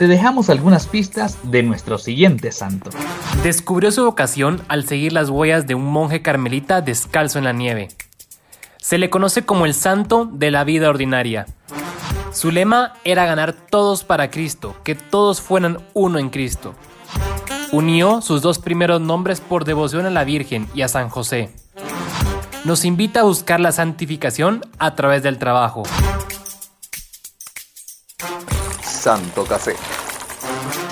te dejamos algunas pistas de nuestro siguiente santo. Descubrió su vocación al seguir las huellas de un monje carmelita descalzo en la nieve. Se le conoce como el santo de la vida ordinaria. Su lema era ganar todos para Cristo, que todos fueran uno en Cristo. Unió sus dos primeros nombres por devoción a la Virgen y a San José. Nos invita a buscar la santificación a través del trabajo. Santo Café. Thank you.